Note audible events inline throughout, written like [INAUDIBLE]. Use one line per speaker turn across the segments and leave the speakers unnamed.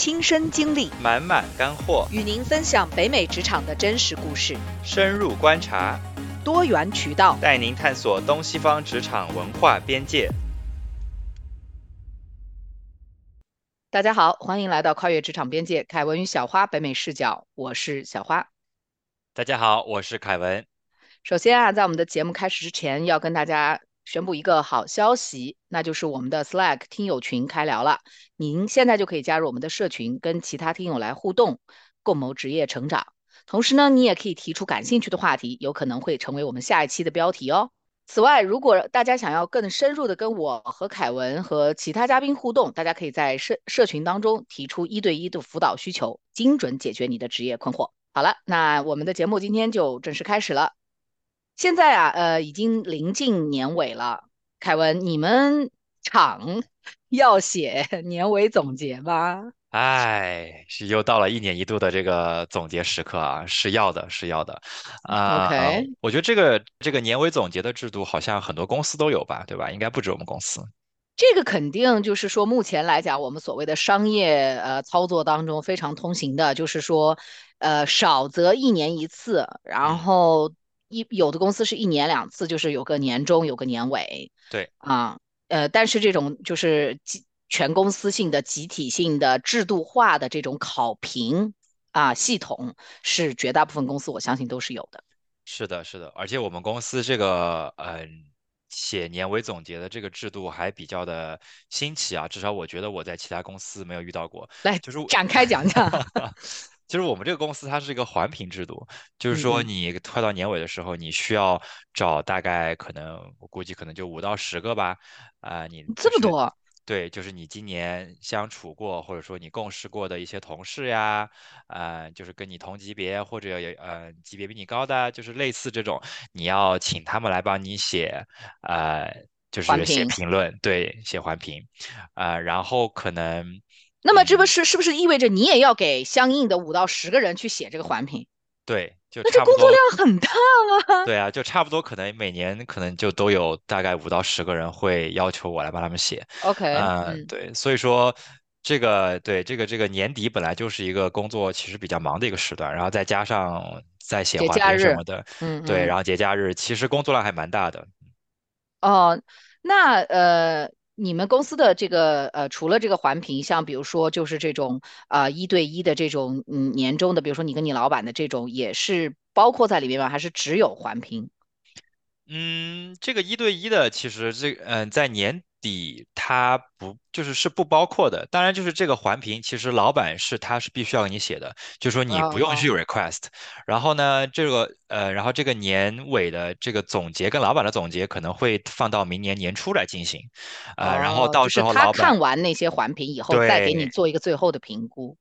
亲身经历，
满满干货，
与您分享北美职场的真实故事，
深入观察，
多元渠道，
带您探索东西方职场文化边界。
大家好，欢迎来到跨越职场边界，凯文与小花北美视角，我是小花。
大家好，我是凯文。
首先啊，在我们的节目开始之前，要跟大家宣布一个好消息，那就是我们的 Slack 听友群开聊了。您现在就可以加入我们的社群，跟其他听友来互动，共谋职业成长。同时呢，你也可以提出感兴趣的话题，有可能会成为我们下一期的标题哦。此外，如果大家想要更深入的跟我和凯文和其他嘉宾互动，大家可以在社社群当中提出一对一的辅导需求，精准解决你的职业困惑。好了，那我们的节目今天就正式开始了。现在啊，呃，已经临近年尾了。凯文，你们厂 [LAUGHS] 要写 [LAUGHS] 年尾总结吗？
哎，是又到了一年一度的这个总结时刻啊，是要的，是要的。啊
，OK，
我觉得这个这个年尾总结的制度好像很多公司都有吧，对吧？应该不止我们公司。
这个肯定就是说，目前来讲，我们所谓的商业呃操作当中非常通行的，就是说，呃，少则一年一次，然后。一有的公司是一年两次，就是有个年终，有个年尾。
对
啊，呃，但是这种就是集全公司性的、集体性的、制度化的这种考评啊系统，是绝大部分公司我相信都是有的。
是的，是的，而且我们公司这个嗯写年尾总结的这个制度还比较的新奇啊，至少我觉得我在其他公司没有遇到过。
来，
就是
展开讲讲。[LAUGHS]
就是我们这个公司，它是一个环评制度，就是说你快到年尾的时候，你需要找大概可能，我估计可能就五到十个吧，啊，你
这么多？
对，就是你今年相处过或者说你共事过的一些同事呀，呃，就是跟你同级别或者有呃级别比你高的，就是类似这种，你要请他们来帮你写，呃，就是写评论，对，写环评，呃，然后可能。
那么这不是是不是意味着你也要给相应的五到十个人去写这个环评？
对，就
那这工作量很大啊。
对啊，就差不多可能每年可能就都有大概五到十个人会要求我来帮他们写。
OK，
嗯，对，所以说这个对这个这个年底本来就是一个工作其实比较忙的一个时段，然后再加上在写环评什么的，
嗯，
对，然后节假日其实工作量还蛮大的。
哦，那呃。你们公司的这个呃，除了这个环评，像比如说就是这种啊一对一的这种嗯年终的，比如说你跟你老板的这种，也是包括在里面吗？还是只有环评？
嗯，这个一对一的，其实这嗯在年。底它不就是是不包括的，当然就是这个环评，其实老板是他是必须要给你写的，就是说你不用去 request，然后呢，这个呃，然后这个年尾的这个总结跟老板的总结可能会放到明年年初来进行，呃，然后到时候
他看完那些环评以后，再给你做一个最后的评估。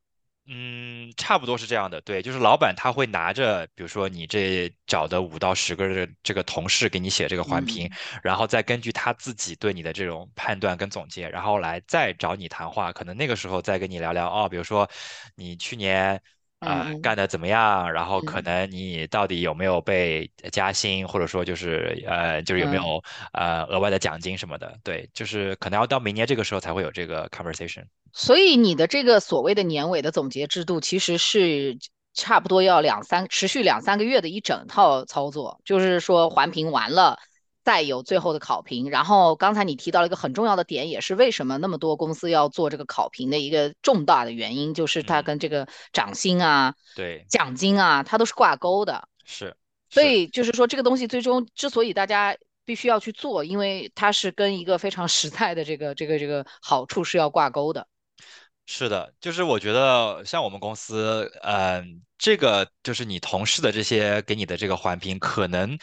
嗯，差不多是这样的，对，就是老板他会拿着，比如说你这找的五到十个这个同事给你写这个环评，然后再根据他自己对你的这种判断跟总结，然后来再找你谈话，可能那个时候再跟你聊聊哦，比如说你去年啊干的怎么样，然后可能你到底有没有被加薪，或者说就是呃就是有没有呃额外的奖金什么的，对，就是可能要到明年这个时候才会有这个 conversation。
所以你的这个所谓的年尾的总结制度，其实是差不多要两三持续两三个月的一整套操作，就是说环评完了，再有最后的考评。然后刚才你提到了一个很重要的点，也是为什么那么多公司要做这个考评的一个重大的原因，就是它跟这个涨薪啊、
对
奖金啊，它都是挂钩的。
是，
所以就是说这个东西最终之所以大家。必须要去做，因为它是跟一个非常实在的这个这个这个好处是要挂钩的。
是的，就是我觉得像我们公司，嗯。这个就是你同事的这些给你的这个环评，可能，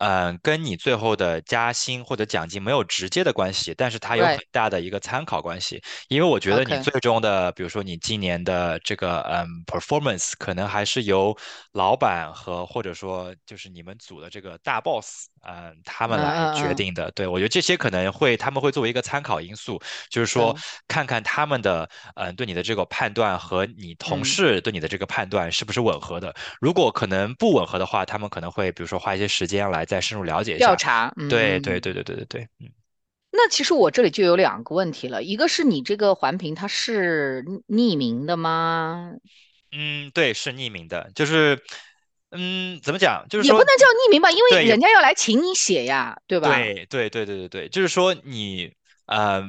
嗯，跟你最后的加薪或者奖金没有直接的关系，但是它有很大的一个参考关系。因为我觉得你最终的，比如说你今年的这个嗯 performance，可能还是由老板和或者说就是你们组的这个大 boss，嗯，他们来决定的。对我觉得这些可能会他们会作为一个参考因素，就是说看看他们的嗯对你的这个判断和你同事对你的这个判断是不是。吻合的，如果可能不吻合的话，他们可能会比如说花一些时间来再深入了解一下
调查。
对对对对对对对，嗯。
那那其实我这里就有两个问题了，一个是你这个环评它是匿名的吗？
嗯，对，是匿名的，就是，嗯，怎么讲？就是说，
也不能叫匿名吧，因为人家要来请你写呀，对吧？
对对对对对对，就是说你，呃，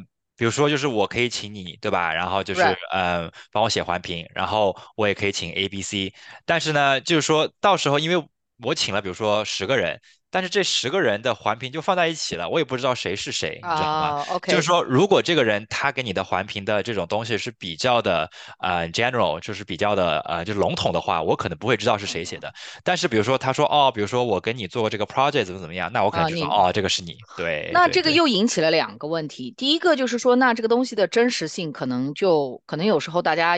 比如说就是我可以请你，对吧？然后就是
嗯
呃，帮我写环评，然后我也可以请 A、B、C，但是呢，就是说到时候因为我请了，比如说十个人，但是这十个人的环评就放在一起了，我也不知道谁是谁，你知道吗？
啊，OK，
就是说，如果这个人他给你的环评的这种东西是比较的呃 general，就是比较的呃就是笼统的话，我可能不会知道是谁写的。但是比如说他说哦，比如说我跟你做过这个 project 怎么怎么样，那我可能
啊，
就说
你
哦，这个是你，对
那这个又引起了两个问题。第一个就是说，那这个东西的真实性可能就可能有时候大家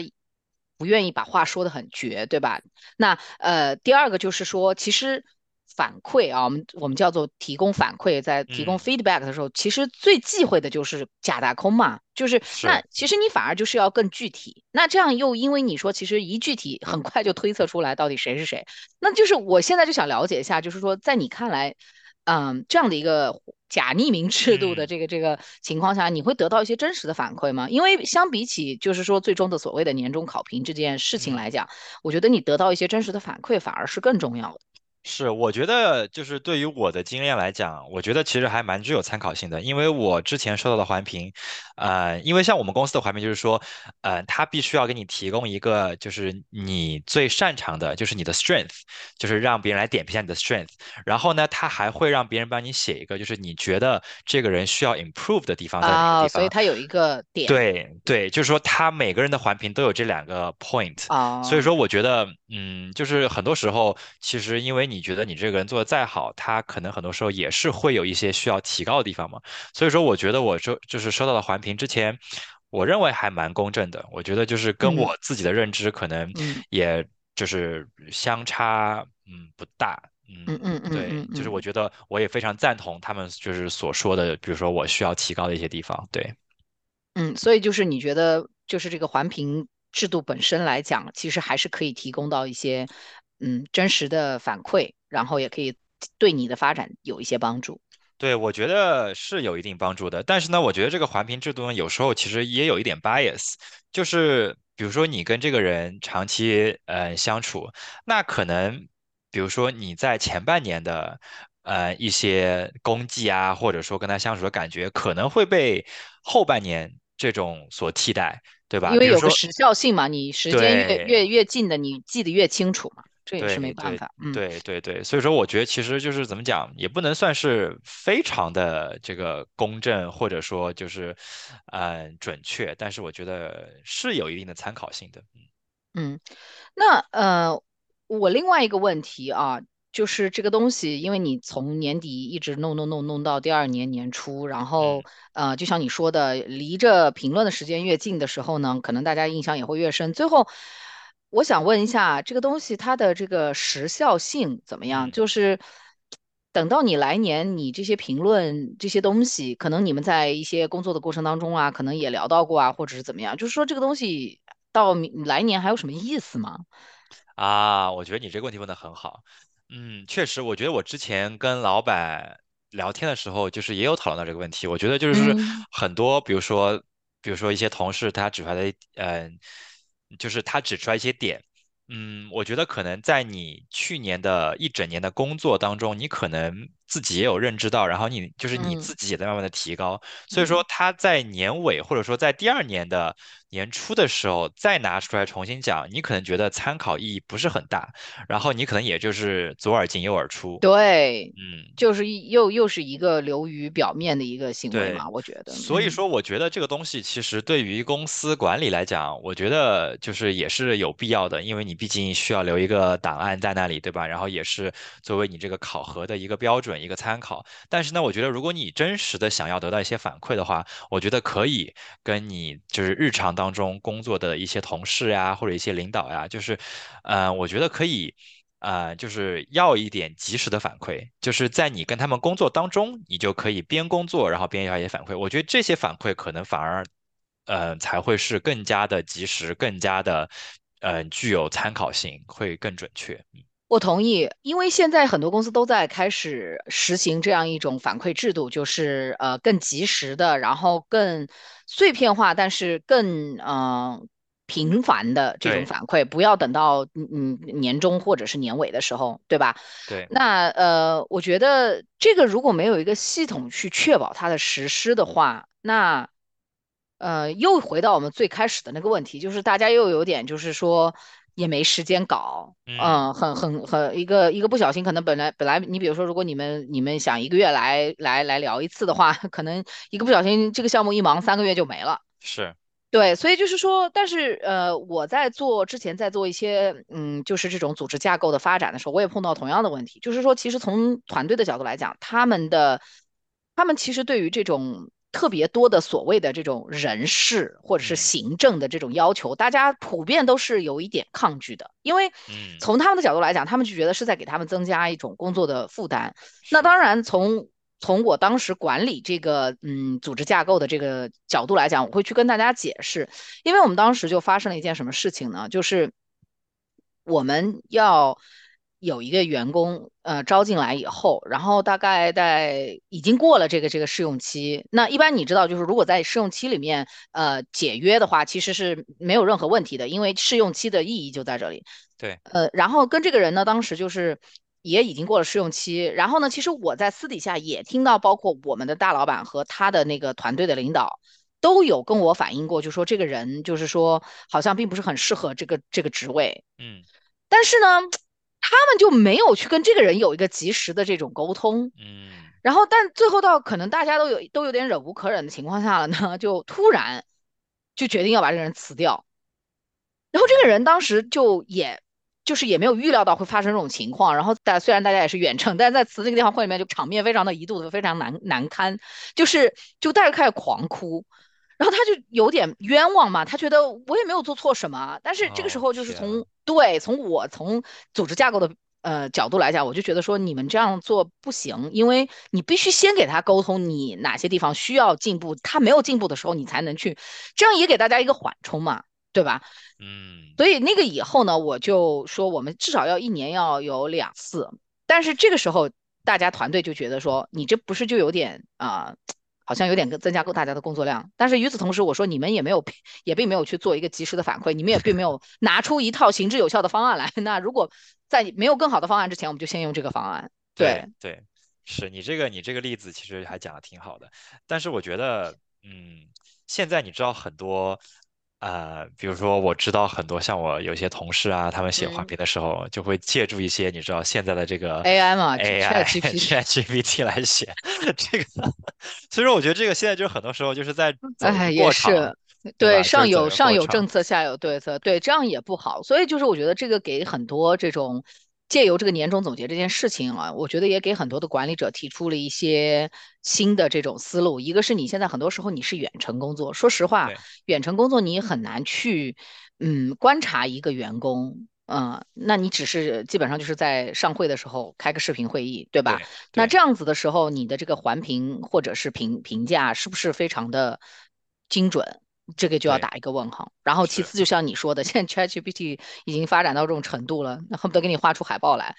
不愿意把话说得很绝，对吧？那呃，第二个就是说，其实反馈啊，我们我们叫做提供反馈，在提供
嗯
，feedback 的时候，其实最忌讳的就是假大空嘛。就是那，其实你反而就是要更具体。那这样又因为你说，其实一具体很快就推测出来到底谁是谁。那就是我现在就想了解一下，就是说在你看来。嗯，这样的一个假匿名制度的
嗯
这个这个情况下，你会得到一些真实的反馈吗？因为相比起就是说最终的所谓的年终考评这件事情
嗯。
来讲，我觉得你得到一些真实的反馈反而是更重要的。
是，我觉得就是对于我的经验来讲，我觉得其实还蛮具有参考性的，因为我之前收到的环评，呃，因为像我们公司的环评就是说，呃，他必须要给你提供一个就是你最擅长的，就是你的 strength，就是让别人来点评一下你的 strength，然后呢，他还会让别人帮你写一个，就是你觉得这个人需要 improve 的地方在哪个
啊，
地方，
所以它有一个。点。
对对，就是说他每个人的环评都有这两个 point，所以
啊，
说我觉得，嗯，就是很多时候，其实因为你觉得你这个人做的再好，他可能很多时候也是会有一些需要提高的地方嘛。所以说，我觉得我收就是收到的环评之前，我认为还蛮公正的。我觉得就是跟
嗯
我自己的认知可能
嗯
也就是相差，嗯，不大。嗯，
嗯嗯嗯
对，就是我觉得我也非常赞同他们就是所说的，比如说我需要提高的一些地方。对。
嗯，所以就是你觉得就是这个环评制度本身来讲，其实还是可以提供到一些嗯真实的反馈，然后也可以对你的发展有一些帮助。
对，我觉得是有一定帮助的，但是呢，我觉得这个环评制度呢，有时候其实也有一点 bias，就是比如说你跟这个人长期呃相处，那可能比如说你在前半年的呃一些功绩啊，或者说跟他相处的感觉，可能会被后半年这种所替代，对吧？
因为有个时效性嘛，你时间越。越越近的，你记得越清楚嘛，这也是没办法。嗯
对对对，所以说我觉得其实就是怎么讲，也不能算是非常的这个公正，或者说就是，嗯、准确，但是我觉得是有一定的参考性的。
嗯，那呃，我另外一个问题啊，就是这个东西，因为你从年底一直弄弄弄弄到第二年年初，然后
嗯
呃，就像你说的，离着评论的时间越近的时候呢，可能大家印象也会越深。最后，我想问一下，这个东西它的这个时效性怎么样？
嗯。
就是等到你来年，你这些评论这些东西，可能你们在一些工作的过程当中啊，可能也聊到过啊，或者是怎么样，就是说这个东西到明来年还有什么意思吗？
啊，我觉得你这个问题问得很好。嗯，确实，我觉得我之前跟老板聊天的时候，就是也有讨论到这个问题。我觉得就是
嗯
很多，比如说，比如说一些同事他指出来的，嗯、就是他指出来一些点。嗯，我觉得可能在你去年的一整年的工作当中，你可能自己也有认知到，然后你就是你
嗯
自己也在慢慢的提高。所以说
嗯。
他在年尾或者说在第二年的年初的时候再拿出来重新讲，你可能觉得参考意义不是很大，然后你可能也就是左耳进右耳出。
对，
嗯，
就是又又是一个流于表面的一个行为，嘛，我觉得，嗯
所以说我觉得这个东西其实对于公司管理来讲，我觉得就是也是有必要的，因为你毕竟需要留一个档案在那里，对吧？然后也是作为你这个考核的一个标准、一个参考。但是呢，我觉得如果你真实的想要得到一些反馈的话，我觉得可以跟你就是日常当中工作的一些同事呀，或者一些领导呀，就是，呃，我觉得可以。呃，就是要一点及时的反馈，就是在你跟他们工作当中，你就可以边工作，然后边要一些反馈。我觉得这些反馈可能反而，呃，才会是更加的及时，更加的，呃，具有参考性，会更准确。
我同意，因为现在很多公司都在开始实行这样一种反馈制度，就是呃更及时的，然后更碎片化，但是更呃频繁的这种反馈，不要等到嗯嗯年终或者是年尾的时候，对吧？
对，
那呃，我觉得这个如果没有一个系统去确保它的实施的话，那呃，又回到我们最开始的那个问题，就是大家又有点就是说也没时间搞，
嗯，
嗯，很很很一个一个不小心，可能本来本来你比如说，如果你们你们想一个月来来来聊一次的话，[LAUGHS] 可能一个不小心这个项目一忙三个月就没了。
是，
对，所以就是说，但是呃，我在做之前在做一些嗯，就是这种组织架构的发展的时候，我也碰到同样的问题，就是说，其实从团队的角度来讲，他们的他们其实对于这种特别多的所谓的这种人事或者是
嗯。
行政的这种要求，大家普遍都是有一点抗拒的，因为
嗯，
从他们的角度来讲，他们就觉得是在给他们增加一种工作的负担。那，当然从从我当时管理这个嗯组织架构的这个角度来讲，我会去跟大家解释，因为我们当时就发生了一件什么事情呢？就是我们要有一个员工呃招进来以后，然后大概在已经过了这个这个试用期，那一般你知道，就是如果在试用期里面呃解约的话，其实是没有任何问题的，因为试用期的意义就在这里。
对，
呃，然后跟这个人呢，当时就是也已经过了试用期，然后呢，其实我在私底下也听到，包括我们的大老板和他的那个团队的领导都有跟我反映过，就说这个人就是说好像并不是很适合这个这个职位，
嗯。
但是呢，他们就没有去跟这个人有一个及时的这种沟通，
嗯。
然后但最后到可能大家都有都有点忍无可忍的情况下了呢，就突然就决定要把这个人辞掉。然后这个
嗯
人当时就也就是也没有预料到会发生这种情况，然后大虽然大家也是远程，但是在辞那个电话会里面就场面非常的一度的非常难难堪，就是就带着开始狂哭，然后他就有点冤枉嘛，他觉得我也没有做错什么，但是这个时
哦
候就是从对从我从组织架构的。呃，角度来讲，我就觉得说你们这样做不行，因为你必须先给他沟通你哪些地方需要进步，他没有进步的时候，你才能去，这样也给大家一个缓冲嘛，对吧？
嗯
所以那个以后呢，我就说我们至少要一年要有两次，但是这个时候大家团队就觉得说，你这不是就有点啊、呃好像有点增加够大家的工作量。但是与此同时，我说你们也没有，也并没有去做一个及时的反馈，你们也并没有 [LAUGHS] 拿出一套行之有效的方案来。[LAUGHS] 那如果在没有更好的方案之前，我们就先用这个方案。对，
对对，是你这个你这个例子其实还讲的挺好的，但是我觉得，嗯，现在你知道很多，呃，比如说我知道很多像我有些同事啊，他们写环
嗯
评的时候就会借助一些你知道现在的这个
，AI 嘛
AI，ChatGPT，ChatGPT 来写这个，所以说我觉得这个现在就是很多时候就是在
哎，也，是，对，上有上有政策，下有对策，对，这样也不好。所以就是我觉得这个给很多这种借由这个年终总结这件事情啊，我觉得也给很多的管理者提出了一些新的这种思路。一个是你现在很多时候你是远程工作，说实话，远程工作你很难去嗯观察一个员工。嗯，那你只是基本上就是在上会的时候开个视频会议，对吧？
对对，
那这样子的时候，你的这个环评或者是评评价是不是非常的精准？这个就要，打一个问号。然后其次，就像你说的，[LAUGHS] 现在 ChatGPT 已经发展到这种程度了，那恨不得给你画出海报来。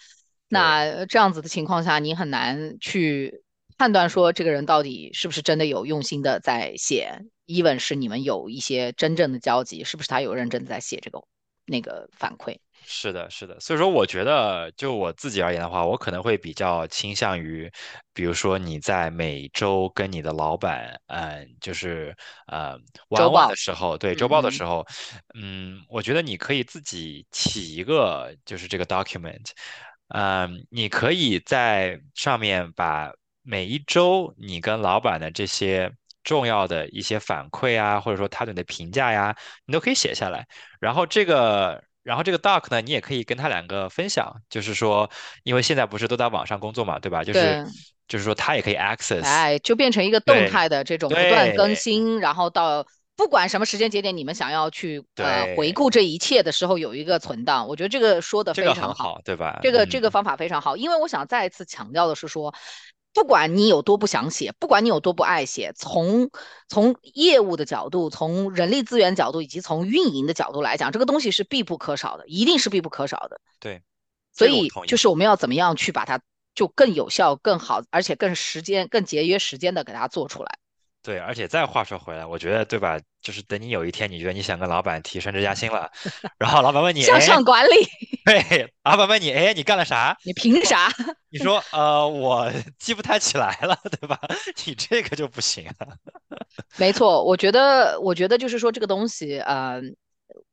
那这样子的情况下，你很难去判断说这个人到底是不是真的有用心的在写，even 是你们有一些真正的交集，是不是他有认真的在写这个那个反馈？
是的，是的，所以说我觉得，就我自己而言的话，我可能会比较倾向于，比如说你在每周跟你的老板，嗯，就是呃
周
one 的，时候，对，周报的时候，嗯，我觉得你可以自己起一个，就是这个 document，嗯，你可以在上面把每一周你跟老板的这些重要的一些反馈啊，或者说他对你的评价呀，你都可以写下来。然后这个，然后这个 doc 呢，你也可以跟他两个分享，就是说，因为现在不是都在网上工作嘛，对吧？就是。就是说他也可以 access，
哎，就变成一个动态的这种不断更新，然后到不管什么时间节点，你们想要去呃回，顾这一切的时候，有一个存档。我觉得这个说的
这
非常好，
个很好，对吧？
这个这个
嗯，
方法非常好，因为我想再一次强调的是说，不管你有多不想写，不管你有多不爱写，从从业务的角度，从人力资源角度，以及从运营的角度来讲，这个东西是必不可少的，一定是必不可少的。
对。
所以。就是我们要怎么样去把它就更有效、更好，而且更时间、更节约时间的给它做出来。
对，而且再话说回来，我觉得对吧？就是等你有一天你觉得你想跟老板提升职加薪了，[LAUGHS] 然后老板问你，
向
哎，
上管理，
对，老板问你，哎，你干了啥？
你凭啥？
你说，呃，我 [LAUGHS] 记不太起来了，对吧？[LAUGHS] 你这个就不行啊。
没错，我觉得，我觉得就是说这个东西，呃，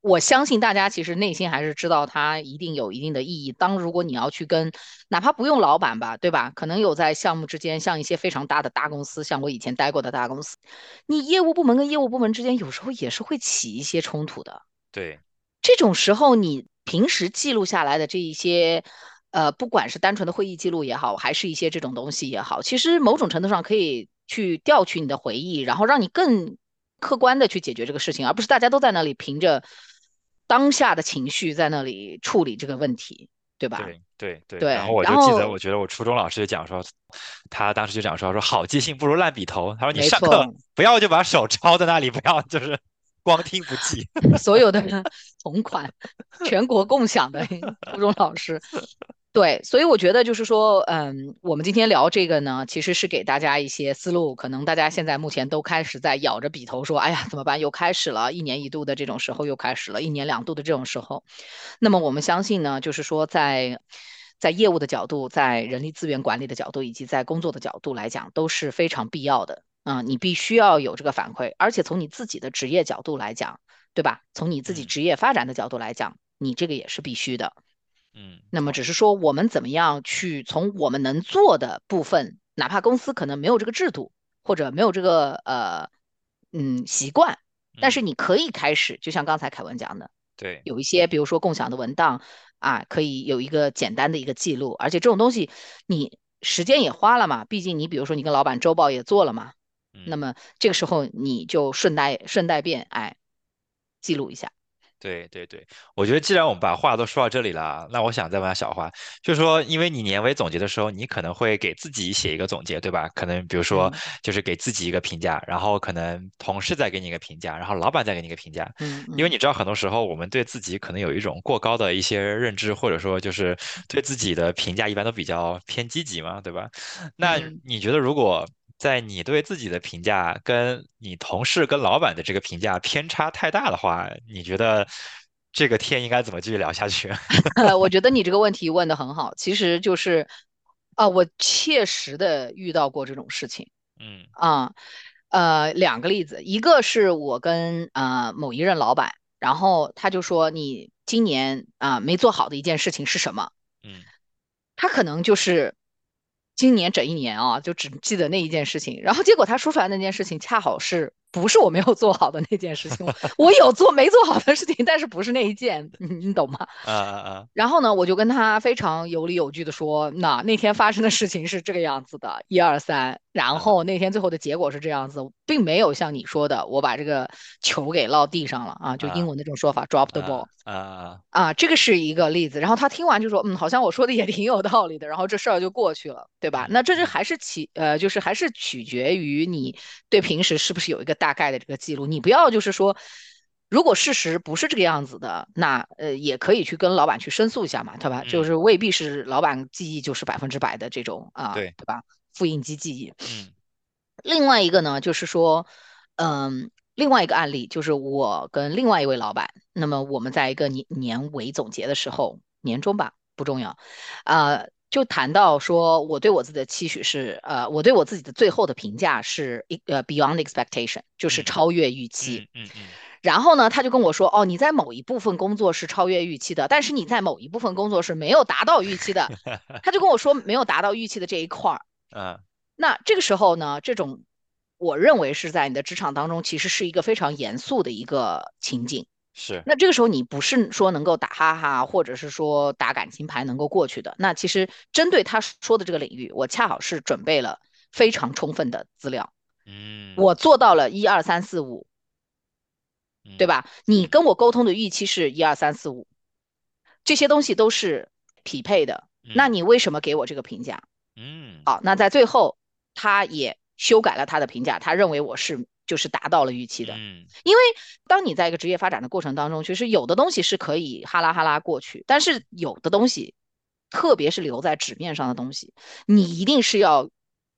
我相信大家其实内心还是知道它一定有一定的意义。当如果你要去跟，哪怕不用老板吧，对吧？可能有在项目之间，像一些非常大的大公司，像我以前待过的大公司，你业务部门跟业务部门之间有时候也是会起一些冲突的。
对，
这种时候，你平时记录下来的这一些，呃，不管是单纯的会议记录也好，还是一些这种东西也好，其实某种程度上可以去调取你的回忆，然后让你更客观的去解决这个事情，而不是大家都在那里凭着当下的情绪在那里处理这个问题，对吧？
对，对，对。
对，
然后我就记得，我觉得我初中老师就讲说，他当时就讲说，说好记性不如烂笔头。他说你上课，不要就把手抄在那里，不要就是光听不记。[LAUGHS]
所有的同款，全国共享的初中老师。对，所以我觉得就是说，嗯，我们今天聊这个呢，其实是给大家一些思路。可能大家现在目前都开始在咬着笔头说，哎呀，怎么办？又开始了，一年一度的这种时候又开始了，一年两度的这种时候。那么我们相信呢，就是说在在业务的角度，在人力资源管理的角度，以及在工作的角度来讲，都是非常必要的。嗯，你必须要有这个反馈，而且从你自己的职业角度来讲，对吧？从你自己
嗯
职业发展的角度来讲，你这个也是必须的。
嗯，
那么。只是说我们怎么样去从我们能做的部分，哪怕公司可能没有这个制度或者没有这个呃嗯习惯，但
嗯，
是你可以开始，就像刚才凯文讲的，
对，
有一些比如说共享的文档啊，可以有一个简单的一个记录，而且这种东西你时间也花了嘛，毕竟你比如说你跟老板周报也做了嘛，那
嗯。
么这个时候你就顺带顺带便哎记录一下，
对对对，我觉得既然我们把话都说到这里了，那我想再问下小花，就是说，因为你年尾总结的时候，你可能会给自己写一个总结，对吧？可能比如说，
嗯
就是给自己一个评价，然后可能同事再给你一个评价，然后老板再给你一个评价，因为你知道，很多时候我们对自己可能有一种过高的一些认知，或者说就是对自己的评价一般都比较偏积极嘛，对吧？那
嗯。
你觉得，如果在你对自己的评价跟你同事跟老板的这个评价偏差太大的话，你觉得这个天应该怎么继续聊下去？[LAUGHS]
呃，我觉得你这个问题问的很好，其实就是啊、我切实的遇到过这种事情
嗯
啊，呃，两个例子，一个是我跟呃某一任老板，然后他就说你今年啊、没做好的一件事情是什么？
嗯
他可能就是今年整一年啊，就只记得那一件事情，然后结果他说出来那件事情恰好是不是我没有做好的那件事情？我有做没做好的事情，但是不是那一件，你你懂吗？
啊啊啊
然后呢，我就跟他非常有理有据的说，那那天发生的事情是这个样子的，一二三，然
啊
后那天最后的结果是这样子，并没有像你说的，我把这个球给落地上了啊，就英
啊
文那种说法，drop the
啊
ball。
啊啊！
啊，这个是一个例子。然后他听完就说，嗯，好像我说的也挺有道理的。然后这事儿就过去了，对吧？
嗯
那这是
嗯
还是起呃，就是还是取决于你对平时是不是有一个大概的这个记录。你不要就是说，如果事实不是这个样子的，那呃也可以去跟老板去申诉一下嘛，对吧？就
嗯，
是未必是老板记忆就是百分之百的这种啊，
对，
对吧？复印机记忆。
嗯
另外一个呢，就是说，嗯，另外一个案例就是我跟另外一位老板，那么我们在一个年年尾总结的时候，年终吧，不重要，呃，就谈到说我对我自己的期许是，呃，我对我自己的最后的评价是一呃 beyond expectation，就是
嗯
超越预期。
嗯嗯嗯
然后呢，他就跟我说，哦，你在某一部分工作是超越预期的，但是你在某一部分工作是没有达到预期的。[LAUGHS] 他就跟我说没有达到预期的这一块儿。[LAUGHS]
嗯
那这个时候呢，这种我认为是在你的职场当中，其实是一个非常严肃的一个情景。
是
那这个时候你不是说能够打哈哈，或者是说打感情牌能够过去的。那其实针对他说的这个领域，我恰好是准备了非常充分的资料，
嗯
我做到了一二三四五，对
嗯
吧？你
嗯
跟我沟通的预期是一二三四五，这些东西都是匹配的。那
嗯
你为什么给我这个评价？
嗯
好，那在最后，他也修改了他的评价，他认为我是就是达到了预期的。
嗯
因为当你在一个职业发展的过程当中，其实有的东西是可以哈拉哈拉过去，但是有的东西特别是留在纸面上的东西，你一定是要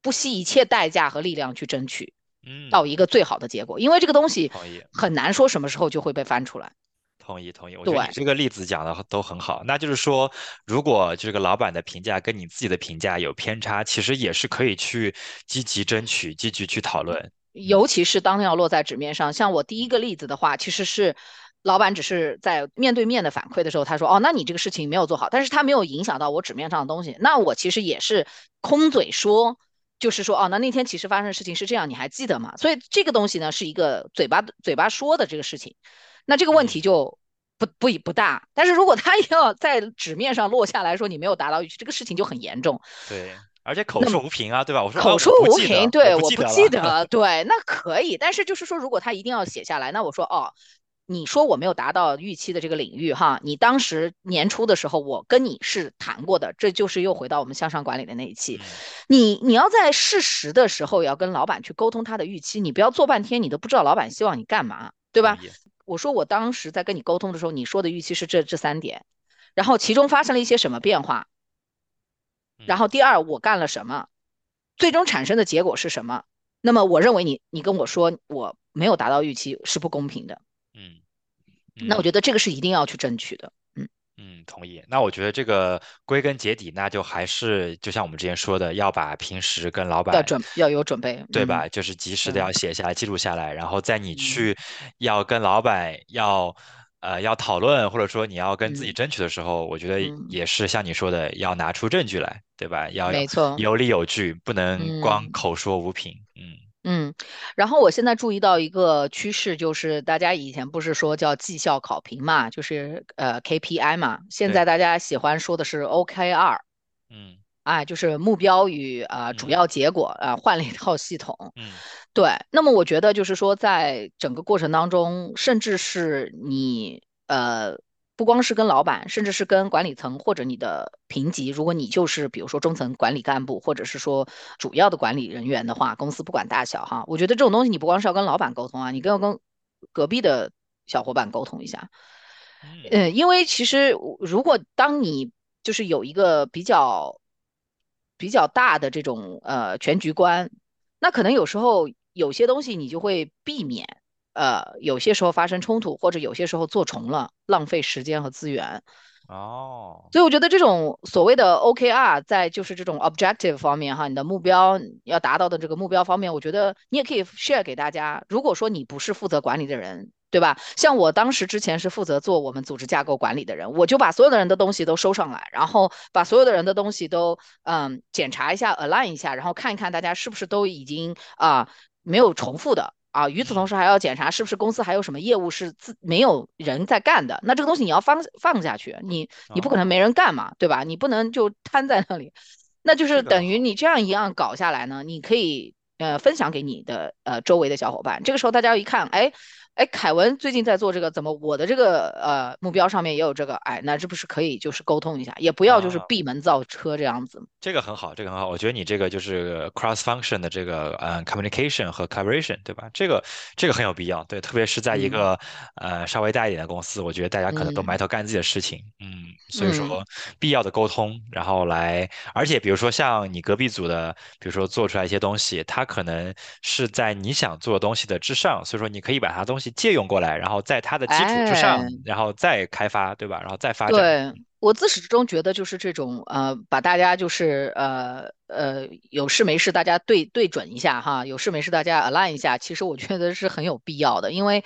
不惜一切代价和力量去争取
嗯，
到一个最好的结果，因为这个东西
同意。
很难说什么时候就会被翻出来。
同意同意，我觉得你
对，
这个例子讲的都很好。那就是说，如果这个老板的评价跟你自己的评价有偏差，其实也是可以去积极争取、积极去讨论。嗯
尤其是当要落在纸面上，像我第一个例子的话，其实是老板只是在面对面的反馈的时候，他说：“哦，那你这个事情没有做好，但是他没有影响到我纸面上的东西。”那我其实也是空嘴说，就是说：“哦，那那天其实发生的事情是这样，你还记得吗？”所以这个东西呢，是一个嘴巴嘴巴说的这个事情，那这个问题
嗯，
就。不不不大，但是如果他 [LAUGHS] 要在纸面上落下来说你没有达到预期，这个事情就很严重。
对，而且口说无凭啊，对吧？我说啊，
口说无凭，对，我不
记得了。[LAUGHS] [LAUGHS]
对，那可以，但是就是说，如果他一定要写下来，那我说哦，你说我没有达到预期的这个领域哈，你当时年初的时候我跟你是谈过的，这就是又回到我们向上管理的那一期，
嗯，
你你要在适时的时候也要跟老板去沟通他的预期，你不要做半天你都不知道老板希望你干嘛，对吧？我说我当时在跟你沟通的时候，你说的预期是这这三点，然后其中发生了一些什么变化，然
嗯
后第二我干了什么，最终产生的结果是什么？那么我认为你你跟我说我没有达到预期是不公平的，
嗯
那我
嗯。
觉得这个是一定要去争取的。嗯，
嗯，同意。那我觉得这个归根结底，那就还是就像我们之前说的，要把平时跟老板，
要准要有准备。嗯，
对吧？就是及时的，要写下来、记录下来，然后在你
嗯
去要跟老板要呃要讨论，或者说你要跟自己
嗯
争取的时候，我觉得
嗯，
也是像你说的，要拿出证据来，对吧？要有
没错。
有理有据，不能光
嗯。
口说无凭。嗯
嗯，然后我现在注意到一个趋势，就是大家以前不是说叫绩效考评嘛，就是呃 KPI 嘛，现，在大家喜欢说的是 OKR，
嗯
啊，就是目标与呃主
嗯
要结果啊，换了一套系统。
嗯
对，那么我觉得就是说，在整个过程当中，甚至是你呃，不光是跟老板，甚至是跟管理层或者你的评级，如果你就是比如说中层管理干部，或者是说主要的管理人员的话，公司不管大小哈，我觉得这种东西你不光是要跟老板沟通啊，你更要跟隔壁的小伙伴沟通一下。
嗯
嗯，因为其实如果当你就是有一个比较比较大的这种呃全局观，那可能有时候有些东西你就会避免，呃，有些时候发生冲突，或者有些时候做重了，浪费时间和资源。
哦，
所以我觉得这种所谓的 OKR，在就是这种 objective 方面哈，你的目标要达到的这个目标方面，我觉得你也可以 share 给大家。如果说你不是负责管理的人，对吧？像我当时之前是负责做我们组织架构管理的人，我就把所有的人的东西都收上来，然后把所有的人的东西都嗯检查一下，align 一下，然后看一看大家是不是都已经啊、没有重复的。啊，与此同
嗯
时还要检查是不是公司还有什么业务是自没有人在干的，那这个东西你要放放下去，你你不可能没
哦，
人干嘛，对吧？你不能就 [LAUGHS] 瘫在那里，那就是等于。你这样一样搞下来呢，你可以呃分享给你的呃周围的小伙伴，这个时候大家一看，哎哎，凯文最近在做这个，怎么我的这个呃目标上面也有这个，哎，那这不是可以就是沟通一下，也不要就是
啊，
闭门造车这样子，
这个很好，这个很好。我觉得你这个就是 cross function 的这个呃 communication 和 collaboration，对吧？这个这个很有必要，对，特别是在一
嗯
个呃稍微大一点的公司，我觉得大家可能都埋
嗯
头干自己的事情，嗯，所以
嗯，
说必要的沟通，然后来，而且比如说像你隔壁组的，比如说做出来一些东西，它可能是在你想做的东西的之上，所以说你可以把它东西借用过来，然后在它的基础之上，
哎。
然后再开发，对吧？然后再发展，
对，我自始至终觉得就是这种呃，把大家就是呃呃有事没事大家对对准一下哈，有事没事大家 align 一下，其实我觉得是很有必要的，因为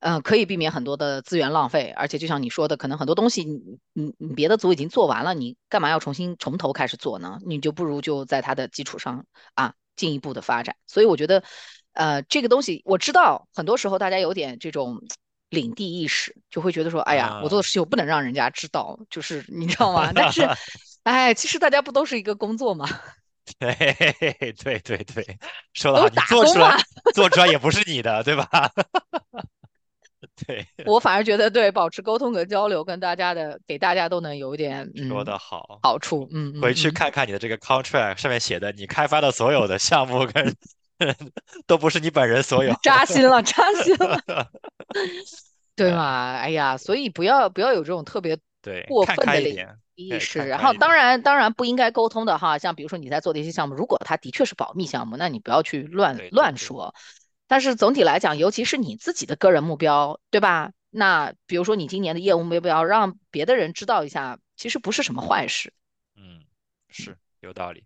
嗯可以避免很多的资源浪费，而且就像你说的，可能很多东西你你你别的组已经做完了，你干嘛要重新从头开始做呢？你就不如就在它的基础上啊进一步的发展。所以我觉得呃这个东西我知道，很多时候大家有点这种。领地意识，就会觉得说，哎呀，我做的
嗯。
事情我不能让人家知道，就是你知道吗？但是，[LAUGHS] 哎，其实大家不都是一个工作吗？[LAUGHS]
对对对对，说
的
好，你做出来。做出来也不是你的，对吧？[LAUGHS] 对，
我反而觉得，对，保持沟通和交流，跟大家的，给大家都能有一点
说的好。
好处。嗯嗯
回去
嗯，
看看你的这个 contract 上面写的，你开发的所有的项目跟 [LAUGHS] 都不是你本人所有。
扎心了，扎心了。[LAUGHS] 对嘛？哎呀，所以不要不要有这种特别
对，
过分的意识。然后当然当然不应该沟通的哈，像比如说你在做的一些项目，如果它的确是保密项目，那你不要去乱乱说。但是总体来讲，尤其是你自己的个人目标，对吧？那比如说你今年的业务目标，让别的人知道一下，其实不是什么坏事。
嗯，是有道理。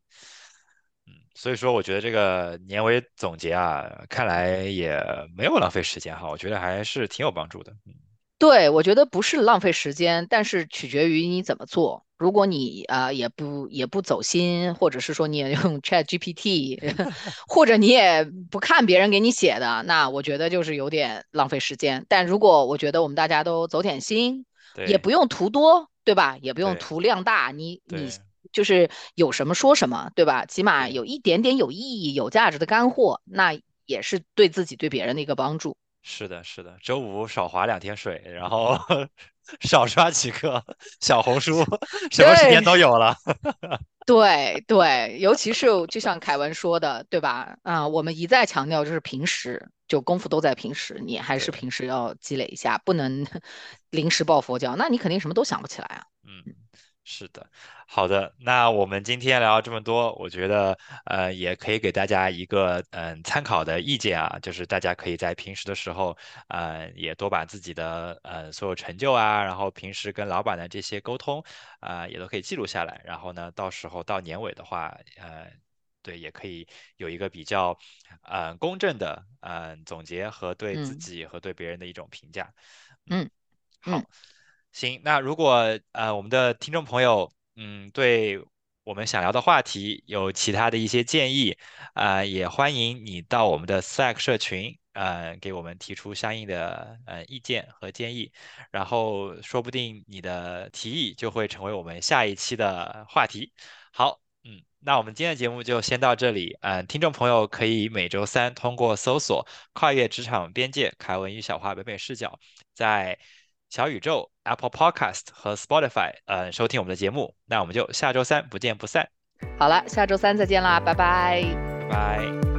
嗯，所以说我觉得这个年尾总结啊，看来也没有浪费时间哈，我觉得还是挺有帮助的。嗯，
对，我觉得不是浪费时间，但是取决于你怎么做。如果你啊、呃也不也不走心，或者是说你也用 Chat GPT，[LAUGHS] 或者你也不看别人给你写的，那我觉得就是有点浪费时间。但如果我觉得我们大家都走点心，也不用图多，对吧？也不用图量大，你你
对
就是有什么说什么，对吧？起码。有一点点有意义、有价值的干货，那也是对自己对别人的一个帮助。
是的，是的，周五少划两天水，然后 [LAUGHS] 少刷几个 [LAUGHS] 小红书，[LAUGHS] 什么时间，都有了。
对对，尤其是就像凯文说的，对吧？啊、我们一再强调，就是平时就功夫都在平时，你还是，平时要积累一下，不能临时抱佛脚，那你肯定什么都想不起来啊。
嗯，是的，好的，那我们今天聊了这么多，我觉得呃也可以给大家一个嗯、参考的意见啊，就是大家可以在平时的时候，呃也多把自己的呃所有成就啊，然后平时跟老板的这些沟通啊、也都可以记录下来，然后呢，到时候到年尾的话，呃。对，也可以有一个比较，呃，公正的，呃，总结和对自
嗯
己和对别人的一种评价。
嗯
好，行，那如果呃我们的听众朋友，嗯，对我们想聊的话题有其他的一些建议，啊、也欢迎你到我们的 Slack 社群，呃，给我们提出相应的呃意见和建议，然后说不定你的提议就会成为我们下一期的话题。好，嗯，那我们今天的节目就先到这里，嗯、听众朋友可以每周三通过搜索“跨越职场边界”，凯文与小花北美视角。在小宇宙、Apple Podcast 和 Spotify 呃收听我们的节目。那我们就下周三不见不散，
好了，下周三再见啦，拜拜。
拜拜。